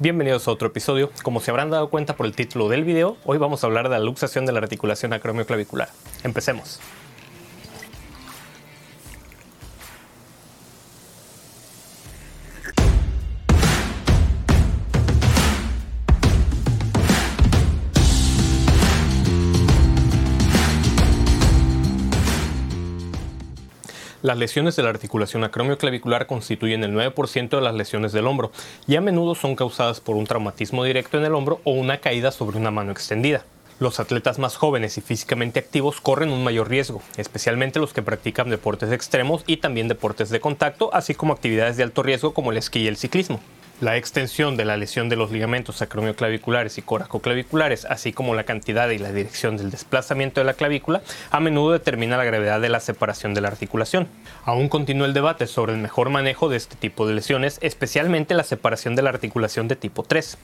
Bienvenidos a otro episodio. Como se habrán dado cuenta por el título del video, hoy vamos a hablar de la luxación de la articulación acromioclavicular. Empecemos. Las lesiones de la articulación acromioclavicular constituyen el 9% de las lesiones del hombro y a menudo son causadas por un traumatismo directo en el hombro o una caída sobre una mano extendida. Los atletas más jóvenes y físicamente activos corren un mayor riesgo, especialmente los que practican deportes extremos y también deportes de contacto, así como actividades de alto riesgo como el esquí y el ciclismo. La extensión de la lesión de los ligamentos acromioclaviculares y coracoclaviculares, así como la cantidad y la dirección del desplazamiento de la clavícula, a menudo determina la gravedad de la separación de la articulación. Aún continúa el debate sobre el mejor manejo de este tipo de lesiones, especialmente la separación de la articulación de tipo 3.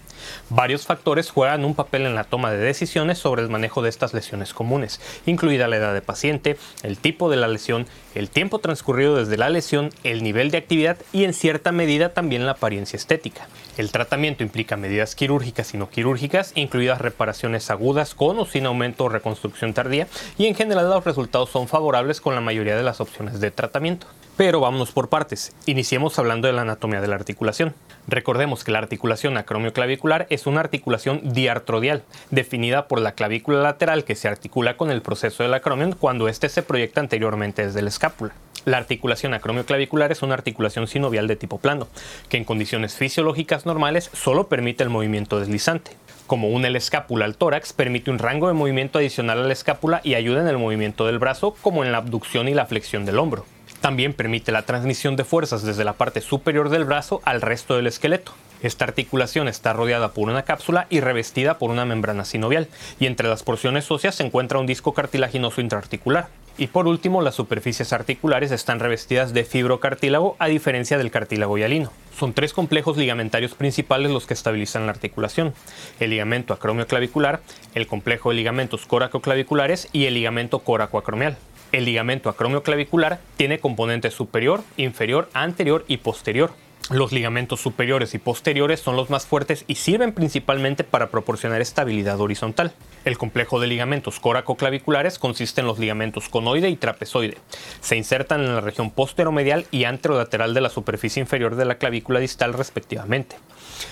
Varios factores juegan un papel en la toma de decisiones sobre el manejo de estas lesiones comunes, incluida la edad de paciente, el tipo de la lesión, el tiempo transcurrido desde la lesión, el nivel de actividad y en cierta medida también la apariencia estética. El tratamiento implica medidas quirúrgicas y no quirúrgicas, incluidas reparaciones agudas con o sin aumento o reconstrucción tardía, y en general los resultados son favorables con la mayoría de las opciones de tratamiento. Pero vámonos por partes. Iniciemos hablando de la anatomía de la articulación. Recordemos que la articulación acromioclavicular es una articulación diartrodial, definida por la clavícula lateral que se articula con el proceso del acromion cuando éste se proyecta anteriormente desde la escápula. La articulación acromioclavicular es una articulación sinovial de tipo plano, que en condiciones fisiológicas normales solo permite el movimiento deslizante. Como une la escápula al tórax, permite un rango de movimiento adicional a la escápula y ayuda en el movimiento del brazo, como en la abducción y la flexión del hombro. También permite la transmisión de fuerzas desde la parte superior del brazo al resto del esqueleto. Esta articulación está rodeada por una cápsula y revestida por una membrana sinovial, y entre las porciones óseas se encuentra un disco cartilaginoso intraarticular. Y por último, las superficies articulares están revestidas de fibrocartílago a diferencia del cartílago hialino. Son tres complejos ligamentarios principales los que estabilizan la articulación. El ligamento acromioclavicular, el complejo de ligamentos coracoclaviculares y el ligamento coracoacromial. El ligamento acromioclavicular tiene componentes superior, inferior, anterior y posterior. Los ligamentos superiores y posteriores son los más fuertes y sirven principalmente para proporcionar estabilidad horizontal. El complejo de ligamentos coracoclaviculares consiste en los ligamentos conoide y trapezoide. Se insertan en la región posteromedial y anterolateral de la superficie inferior de la clavícula distal respectivamente.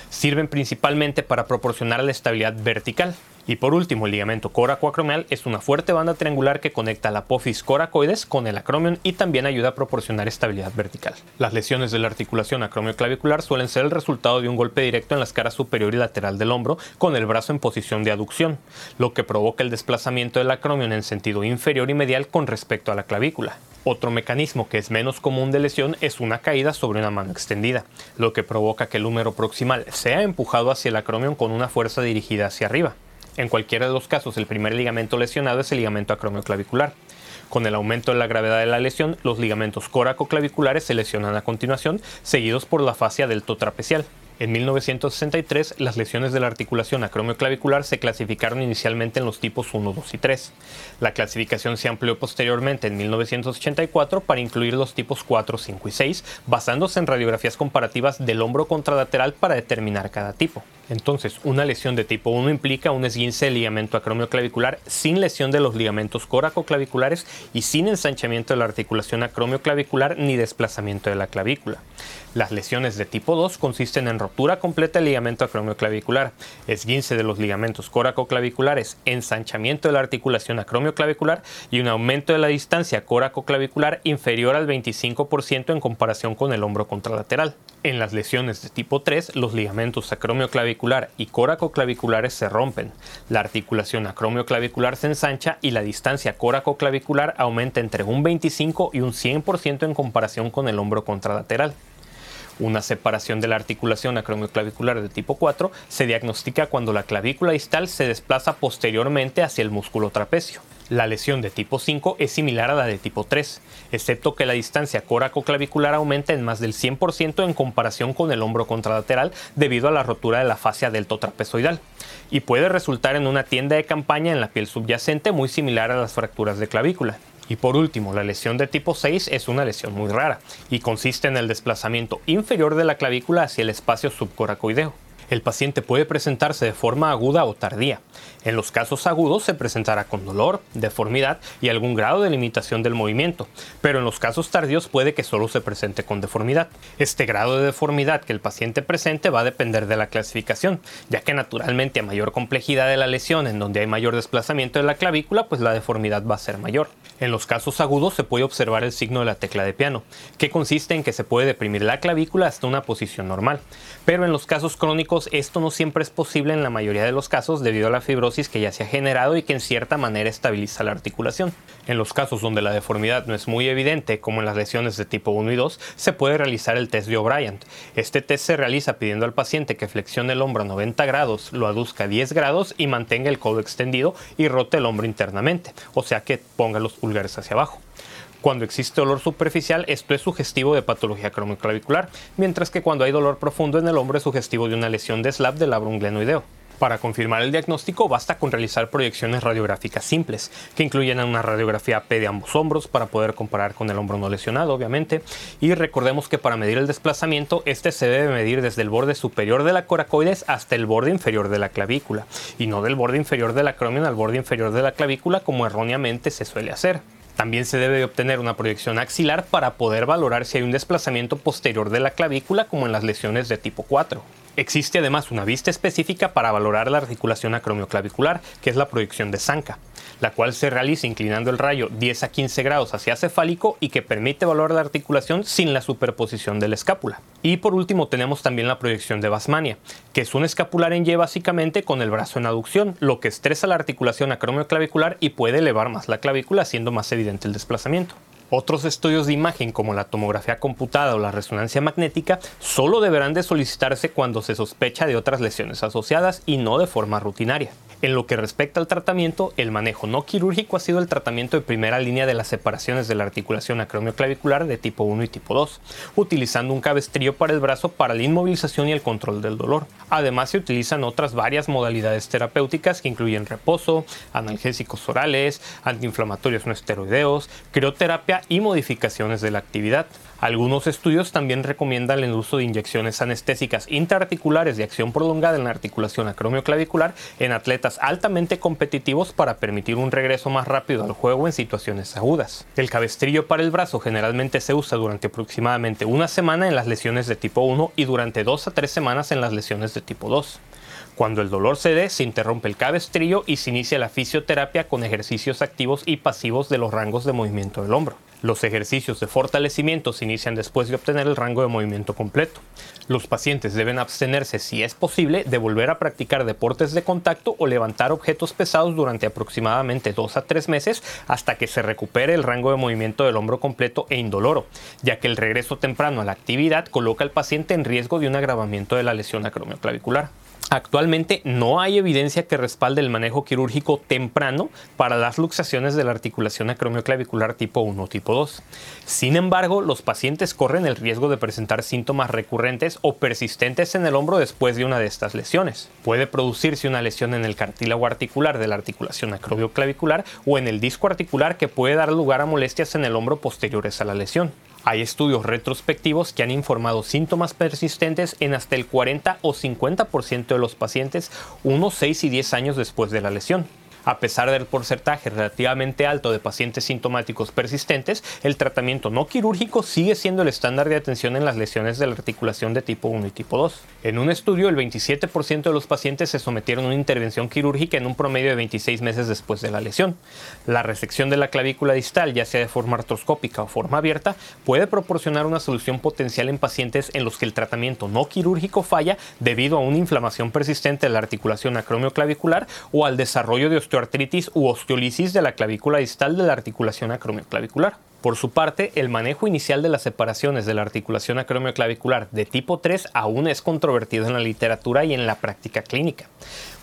Sirven principalmente para proporcionar la estabilidad vertical. Y por último, el ligamento coracoacromial es una fuerte banda triangular que conecta la apófisis coracoides con el acromion y también ayuda a proporcionar estabilidad vertical. Las lesiones de la articulación acromioclavicular suelen ser el resultado de un golpe directo en la escara superior y lateral del hombro con el brazo en posición de aducción, lo que provoca el desplazamiento del acromion en sentido inferior y medial con respecto a la clavícula. Otro mecanismo que es menos común de lesión es una caída sobre una mano extendida, lo que provoca que el húmero proximal sea empujado hacia el acromion con una fuerza dirigida hacia arriba. En cualquiera de los casos, el primer ligamento lesionado es el ligamento acromioclavicular. Con el aumento de la gravedad de la lesión, los ligamentos coracoclaviculares se lesionan a continuación, seguidos por la fascia deltotrapecial. En 1963, las lesiones de la articulación acromioclavicular se clasificaron inicialmente en los tipos 1, 2 y 3. La clasificación se amplió posteriormente en 1984 para incluir los tipos 4, 5 y 6, basándose en radiografías comparativas del hombro contralateral para determinar cada tipo. Entonces, una lesión de tipo 1 implica un esguince del ligamento acromioclavicular sin lesión de los ligamentos coracoclaviculares y sin ensanchamiento de la articulación acromioclavicular ni desplazamiento de la clavícula. Las lesiones de tipo 2 consisten en rotura completa del ligamento acromioclavicular, esguince de los ligamentos coracoclaviculares, ensanchamiento de la articulación acromioclavicular y un aumento de la distancia coracoclavicular inferior al 25% en comparación con el hombro contralateral. En las lesiones de tipo 3, los ligamentos acromioclavicular y coracoclaviculares se rompen, la articulación acromioclavicular se ensancha y la distancia coracoclavicular aumenta entre un 25 y un 100% en comparación con el hombro contralateral. Una separación de la articulación acromioclavicular de tipo 4 se diagnostica cuando la clavícula distal se desplaza posteriormente hacia el músculo trapecio. La lesión de tipo 5 es similar a la de tipo 3, excepto que la distancia coracoclavicular aumenta en más del 100% en comparación con el hombro contralateral debido a la rotura de la fascia deltotrapezoidal, y puede resultar en una tienda de campaña en la piel subyacente muy similar a las fracturas de clavícula. Y por último, la lesión de tipo 6 es una lesión muy rara y consiste en el desplazamiento inferior de la clavícula hacia el espacio subcoracoideo. El paciente puede presentarse de forma aguda o tardía. En los casos agudos se presentará con dolor, deformidad y algún grado de limitación del movimiento, pero en los casos tardíos puede que solo se presente con deformidad. Este grado de deformidad que el paciente presente va a depender de la clasificación, ya que naturalmente a mayor complejidad de la lesión en donde hay mayor desplazamiento de la clavícula, pues la deformidad va a ser mayor. En los casos agudos se puede observar el signo de la tecla de piano, que consiste en que se puede deprimir la clavícula hasta una posición normal, pero en los casos crónicos esto no siempre es posible en la mayoría de los casos debido a la fibrosis que ya se ha generado y que en cierta manera estabiliza la articulación. En los casos donde la deformidad no es muy evidente, como en las lesiones de tipo 1 y 2, se puede realizar el test de O'Brien. Este test se realiza pidiendo al paciente que flexione el hombro a 90 grados, lo aduzca a 10 grados y mantenga el codo extendido y rote el hombro internamente, o sea que ponga los pulgares hacia abajo. Cuando existe dolor superficial, esto es sugestivo de patología cromoclavicular, mientras que cuando hay dolor profundo en el hombro es sugestivo de una lesión de SLAP del labrum glenoideo. Para confirmar el diagnóstico basta con realizar proyecciones radiográficas simples, que incluyen una radiografía P de ambos hombros para poder comparar con el hombro no lesionado, obviamente. Y recordemos que para medir el desplazamiento, este se debe medir desde el borde superior de la coracoides hasta el borde inferior de la clavícula, y no del borde inferior de la acromion al borde inferior de la clavícula como erróneamente se suele hacer. También se debe obtener una proyección axilar para poder valorar si hay un desplazamiento posterior de la clavícula como en las lesiones de tipo 4. Existe además una vista específica para valorar la articulación acromioclavicular, que es la proyección de Zanca, la cual se realiza inclinando el rayo 10 a 15 grados hacia cefálico y que permite valorar la articulación sin la superposición de la escápula. Y por último tenemos también la proyección de Basmania, que es un escapular en Y básicamente con el brazo en aducción, lo que estresa la articulación acromioclavicular y puede elevar más la clavícula haciendo más evidente el desplazamiento. Otros estudios de imagen como la tomografía computada o la resonancia magnética solo deberán de solicitarse cuando se sospecha de otras lesiones asociadas y no de forma rutinaria. En lo que respecta al tratamiento, el manejo no quirúrgico ha sido el tratamiento de primera línea de las separaciones de la articulación acromioclavicular de tipo 1 y tipo 2, utilizando un cabestrillo para el brazo para la inmovilización y el control del dolor. Además, se utilizan otras varias modalidades terapéuticas que incluyen reposo, analgésicos orales, antiinflamatorios no esteroideos, crioterapia y modificaciones de la actividad. Algunos estudios también recomiendan el uso de inyecciones anestésicas intraarticulares de acción prolongada en la articulación acromioclavicular en atletas altamente competitivos para permitir un regreso más rápido al juego en situaciones agudas. El cabestrillo para el brazo generalmente se usa durante aproximadamente una semana en las lesiones de tipo 1 y durante dos a tres semanas en las lesiones de tipo 2. Cuando el dolor cede, se interrumpe el cabestrillo y se inicia la fisioterapia con ejercicios activos y pasivos de los rangos de movimiento del hombro. Los ejercicios de fortalecimiento se inician después de obtener el rango de movimiento completo. Los pacientes deben abstenerse, si es posible, de volver a practicar deportes de contacto o levantar objetos pesados durante aproximadamente 2 a 3 meses hasta que se recupere el rango de movimiento del hombro completo e indoloro, ya que el regreso temprano a la actividad coloca al paciente en riesgo de un agravamiento de la lesión acromioclavicular. Actualmente no hay evidencia que respalde el manejo quirúrgico temprano para las luxaciones de la articulación acromioclavicular tipo 1 o tipo 2. Sin embargo, los pacientes corren el riesgo de presentar síntomas recurrentes o persistentes en el hombro después de una de estas lesiones. Puede producirse una lesión en el cartílago articular de la articulación acromioclavicular o en el disco articular que puede dar lugar a molestias en el hombro posteriores a la lesión. Hay estudios retrospectivos que han informado síntomas persistentes en hasta el 40 o 50% de los pacientes unos 6 y 10 años después de la lesión. A pesar del porcentaje relativamente alto de pacientes sintomáticos persistentes, el tratamiento no quirúrgico sigue siendo el estándar de atención en las lesiones de la articulación de tipo 1 y tipo 2. En un estudio, el 27% de los pacientes se sometieron a una intervención quirúrgica en un promedio de 26 meses después de la lesión. La resección de la clavícula distal, ya sea de forma artroscópica o forma abierta, puede proporcionar una solución potencial en pacientes en los que el tratamiento no quirúrgico falla debido a una inflamación persistente de la articulación acromioclavicular o al desarrollo de osteoartritis u osteolisis de la clavícula distal de la articulación acromioclavicular. Por su parte, el manejo inicial de las separaciones de la articulación acromioclavicular de tipo 3 aún es controvertido en la literatura y en la práctica clínica.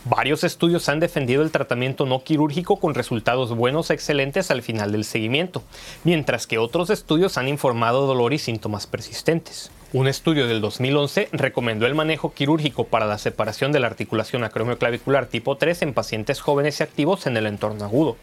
Varios estudios han defendido el tratamiento no quirúrgico con resultados buenos excelentes al final del seguimiento, mientras que otros estudios han informado dolor y síntomas persistentes. Un estudio del 2011 recomendó el manejo quirúrgico para la separación de la articulación acromioclavicular tipo 3 en pacientes jóvenes y activos en el entorno agudo.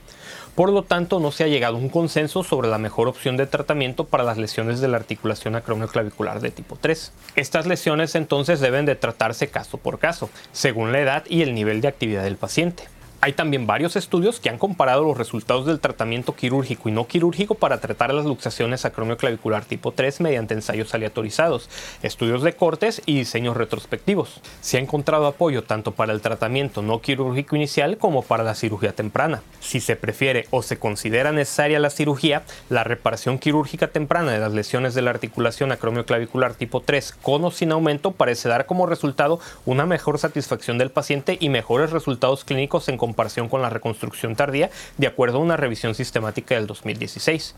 Por lo tanto, no se ha llegado a un consenso sobre la mejor opción de tratamiento para las lesiones de la articulación acromioclavicular de tipo 3. Estas lesiones entonces deben de tratarse caso por caso, según la edad y el nivel de actividad del paciente. Hay también varios estudios que han comparado los resultados del tratamiento quirúrgico y no quirúrgico para tratar las luxaciones acromioclavicular tipo 3 mediante ensayos aleatorizados, estudios de cortes y diseños retrospectivos. Se ha encontrado apoyo tanto para el tratamiento no quirúrgico inicial como para la cirugía temprana. Si se prefiere o se considera necesaria la cirugía, la reparación quirúrgica temprana de las lesiones de la articulación acromioclavicular tipo 3 con o sin aumento parece dar como resultado una mejor satisfacción del paciente y mejores resultados clínicos en comparación con la reconstrucción tardía, de acuerdo a una revisión sistemática del 2016,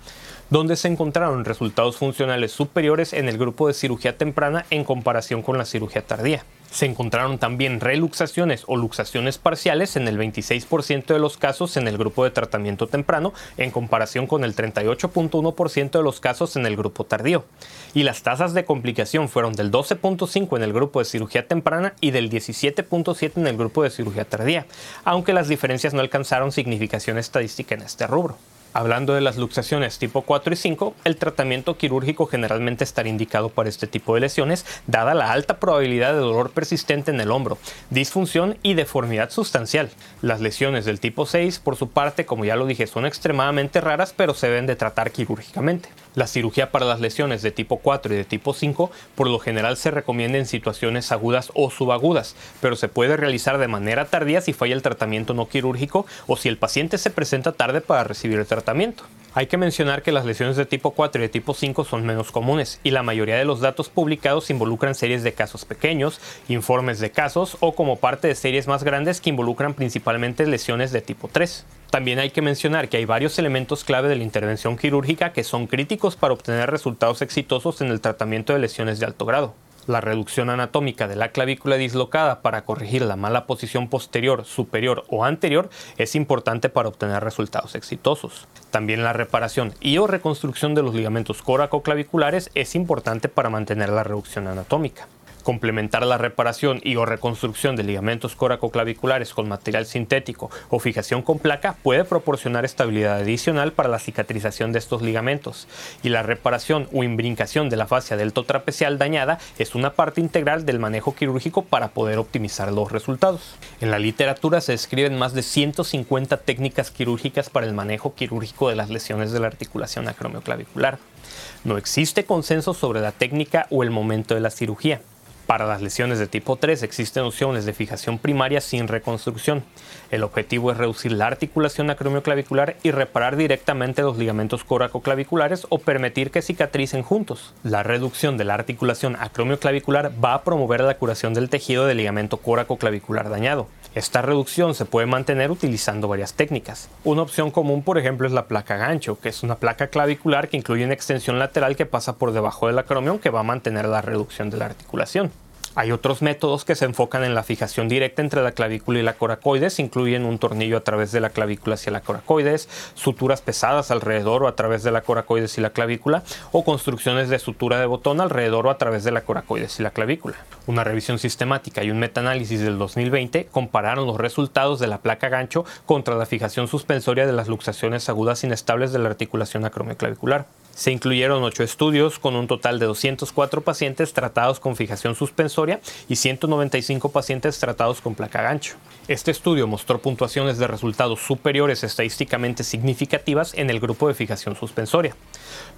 donde se encontraron resultados funcionales superiores en el grupo de cirugía temprana en comparación con la cirugía tardía. Se encontraron también reluxaciones o luxaciones parciales en el 26% de los casos en el grupo de tratamiento temprano, en comparación con el 38.1% de los casos en el grupo tardío. Y las tasas de complicación fueron del 12.5% en el grupo de cirugía temprana y del 17.7% en el grupo de cirugía tardía, aunque las diferencias no alcanzaron significación estadística en este rubro. Hablando de las luxaciones tipo 4 y 5, el tratamiento quirúrgico generalmente estará indicado para este tipo de lesiones, dada la alta probabilidad de dolor persistente en el hombro, disfunción y deformidad sustancial. Las lesiones del tipo 6, por su parte, como ya lo dije, son extremadamente raras, pero se deben de tratar quirúrgicamente. La cirugía para las lesiones de tipo 4 y de tipo 5 por lo general se recomienda en situaciones agudas o subagudas, pero se puede realizar de manera tardía si falla el tratamiento no quirúrgico o si el paciente se presenta tarde para recibir el tratamiento. Hay que mencionar que las lesiones de tipo 4 y de tipo 5 son menos comunes y la mayoría de los datos publicados involucran series de casos pequeños, informes de casos o como parte de series más grandes que involucran principalmente lesiones de tipo 3. También hay que mencionar que hay varios elementos clave de la intervención quirúrgica que son críticos para obtener resultados exitosos en el tratamiento de lesiones de alto grado la reducción anatómica de la clavícula dislocada para corregir la mala posición posterior, superior o anterior es importante para obtener resultados exitosos. También la reparación y o reconstrucción de los ligamentos coracoclaviculares es importante para mantener la reducción anatómica. Complementar la reparación y o reconstrucción de ligamentos coracoclaviculares con material sintético o fijación con placa puede proporcionar estabilidad adicional para la cicatrización de estos ligamentos. Y la reparación o imbrincación de la fascia deltotrapecial dañada es una parte integral del manejo quirúrgico para poder optimizar los resultados. En la literatura se describen más de 150 técnicas quirúrgicas para el manejo quirúrgico de las lesiones de la articulación acromioclavicular. No existe consenso sobre la técnica o el momento de la cirugía. Para las lesiones de tipo 3 existen opciones de fijación primaria sin reconstrucción. El objetivo es reducir la articulación acromioclavicular y reparar directamente los ligamentos coracoclaviculares o permitir que cicatricen juntos. La reducción de la articulación acromioclavicular va a promover la curación del tejido del ligamento coracoclavicular dañado. Esta reducción se puede mantener utilizando varias técnicas. Una opción común, por ejemplo, es la placa gancho, que es una placa clavicular que incluye una extensión lateral que pasa por debajo del acromion que va a mantener la reducción de la articulación. Hay otros métodos que se enfocan en la fijación directa entre la clavícula y la coracoides, incluyen un tornillo a través de la clavícula hacia la coracoides, suturas pesadas alrededor o a través de la coracoides y la clavícula, o construcciones de sutura de botón alrededor o a través de la coracoides y la clavícula. Una revisión sistemática y un metaanálisis del 2020 compararon los resultados de la placa gancho contra la fijación suspensoria de las luxaciones agudas inestables de la articulación acromioclavicular. Se incluyeron ocho estudios con un total de 204 pacientes tratados con fijación suspensoria y 195 pacientes tratados con placa gancho. Este estudio mostró puntuaciones de resultados superiores estadísticamente significativas en el grupo de fijación suspensoria.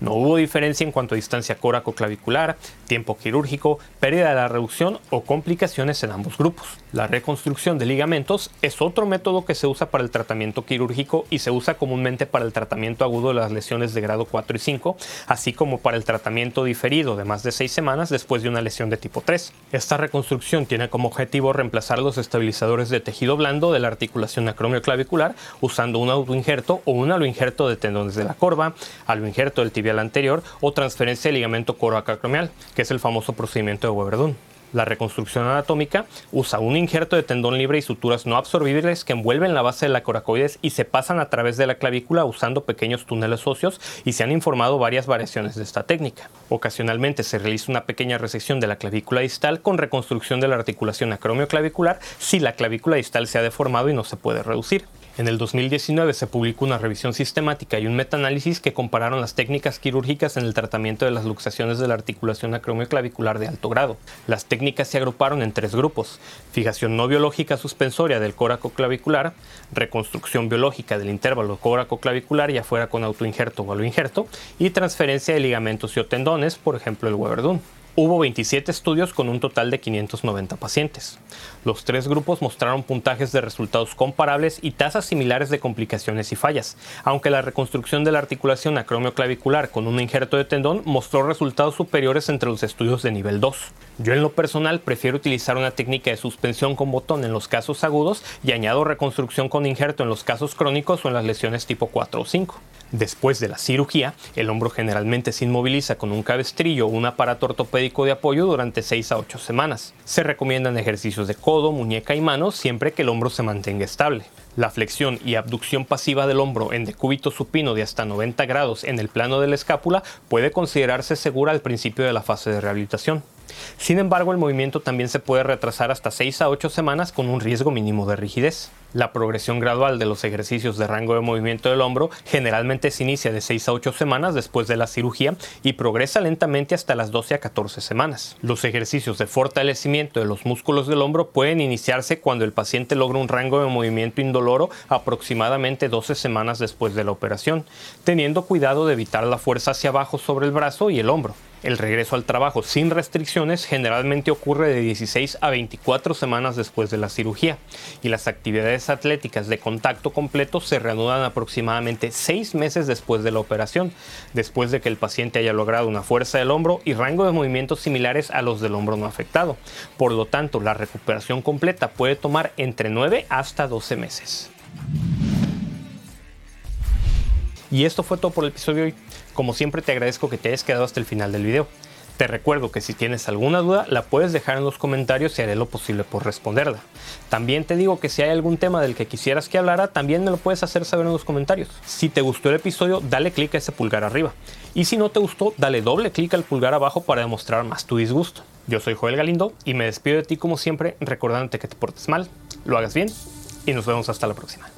No hubo diferencia en cuanto a distancia coracoclavicular, tiempo quirúrgico, pérdida de la reducción o complicaciones en ambos grupos. La reconstrucción de ligamentos es otro método que se usa para el tratamiento quirúrgico y se usa comúnmente para el tratamiento agudo de las lesiones de grado 4 y 5, así como para el tratamiento diferido de más de 6 semanas después de una lesión de tipo 3. Esta reconstrucción tiene como objetivo reemplazar los estabilizadores de tejido blando de la articulación acromioclavicular usando un autoinjerto o un aloinjerto de tendones de la corva, aloinjerto del tibia anterior o transferencia de ligamento coracoacromial, que es el famoso procedimiento de Weberdun. La reconstrucción anatómica usa un injerto de tendón libre y suturas no absorbibles que envuelven la base de la coracoides y se pasan a través de la clavícula usando pequeños túneles óseos y se han informado varias variaciones de esta técnica. Ocasionalmente se realiza una pequeña resección de la clavícula distal con reconstrucción de la articulación acromioclavicular si la clavícula distal se ha deformado y no se puede reducir. En el 2019 se publicó una revisión sistemática y un metaanálisis que compararon las técnicas quirúrgicas en el tratamiento de las luxaciones de la articulación acromioclavicular de alto grado. Las técnicas se agruparon en tres grupos: fijación no biológica suspensoria del córaco clavicular, reconstrucción biológica del intervalo córaco clavicular ya fuera con autoinjerto o injerto, y transferencia de ligamentos y o tendones, por ejemplo el Weberdun. Hubo 27 estudios con un total de 590 pacientes. Los tres grupos mostraron puntajes de resultados comparables y tasas similares de complicaciones y fallas, aunque la reconstrucción de la articulación acromioclavicular con un injerto de tendón mostró resultados superiores entre los estudios de nivel 2. Yo en lo personal prefiero utilizar una técnica de suspensión con botón en los casos agudos y añado reconstrucción con injerto en los casos crónicos o en las lesiones tipo 4 o 5. Después de la cirugía, el hombro generalmente se inmoviliza con un cabestrillo o un aparato ortopédico de apoyo durante 6 a 8 semanas. Se recomiendan ejercicios de codo, muñeca y manos siempre que el hombro se mantenga estable. La flexión y abducción pasiva del hombro en decúbito supino de hasta 90 grados en el plano de la escápula puede considerarse segura al principio de la fase de rehabilitación. Sin embargo, el movimiento también se puede retrasar hasta 6 a 8 semanas con un riesgo mínimo de rigidez. La progresión gradual de los ejercicios de rango de movimiento del hombro generalmente se inicia de 6 a 8 semanas después de la cirugía y progresa lentamente hasta las 12 a 14 semanas. Los ejercicios de fortalecimiento de los músculos del hombro pueden iniciarse cuando el paciente logra un rango de movimiento indoloro aproximadamente 12 semanas después de la operación, teniendo cuidado de evitar la fuerza hacia abajo sobre el brazo y el hombro. El regreso al trabajo sin restricciones generalmente ocurre de 16 a 24 semanas después de la cirugía y las actividades atléticas de contacto completo se reanudan aproximadamente 6 meses después de la operación, después de que el paciente haya logrado una fuerza del hombro y rango de movimientos similares a los del hombro no afectado. Por lo tanto, la recuperación completa puede tomar entre 9 hasta 12 meses. Y esto fue todo por el episodio de hoy. Como siempre te agradezco que te hayas quedado hasta el final del video. Te recuerdo que si tienes alguna duda la puedes dejar en los comentarios y haré lo posible por responderla. También te digo que si hay algún tema del que quisieras que hablara, también me lo puedes hacer saber en los comentarios. Si te gustó el episodio, dale clic a ese pulgar arriba. Y si no te gustó, dale doble clic al pulgar abajo para demostrar más tu disgusto. Yo soy Joel Galindo y me despido de ti como siempre recordándote que te portes mal, lo hagas bien y nos vemos hasta la próxima.